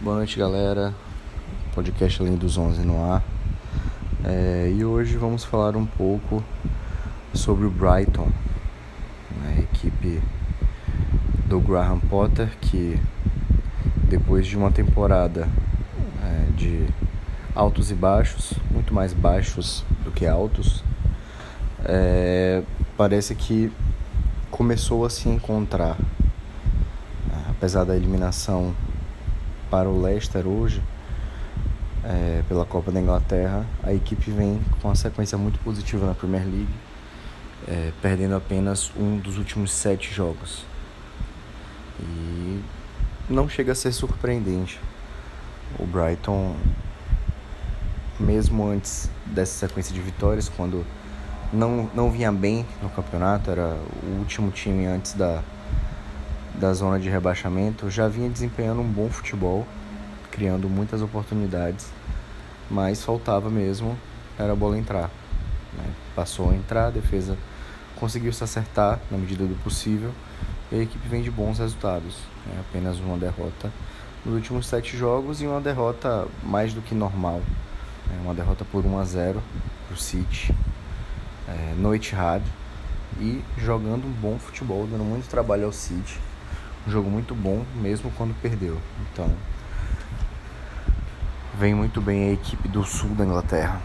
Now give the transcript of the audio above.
Boa noite, galera. Podcast Além dos 11 no ar. É, e hoje vamos falar um pouco sobre o Brighton, né, a equipe do Graham Potter, que depois de uma temporada é, de altos e baixos, muito mais baixos do que altos, é, parece que começou a se encontrar. Apesar da eliminação para o Leicester hoje, é, pela Copa da Inglaterra, a equipe vem com uma sequência muito positiva na Premier League, é, perdendo apenas um dos últimos sete jogos. E não chega a ser surpreendente. O Brighton, mesmo antes dessa sequência de vitórias, quando não, não vinha bem no campeonato, era o último time antes da, da zona de rebaixamento, já vinha desempenhando um bom futebol, criando muitas oportunidades, mas faltava mesmo era a bola entrar. Né? Passou a entrar, a defesa conseguiu se acertar na medida do possível e a equipe vem de bons resultados. Né? Apenas uma derrota nos últimos sete jogos e uma derrota mais do que normal. Né? Uma derrota por 1 a 0 para o City, é, no e jogando um bom futebol, dando muito trabalho ao City. Um jogo muito bom, mesmo quando perdeu. Então, vem muito bem a equipe do sul da Inglaterra.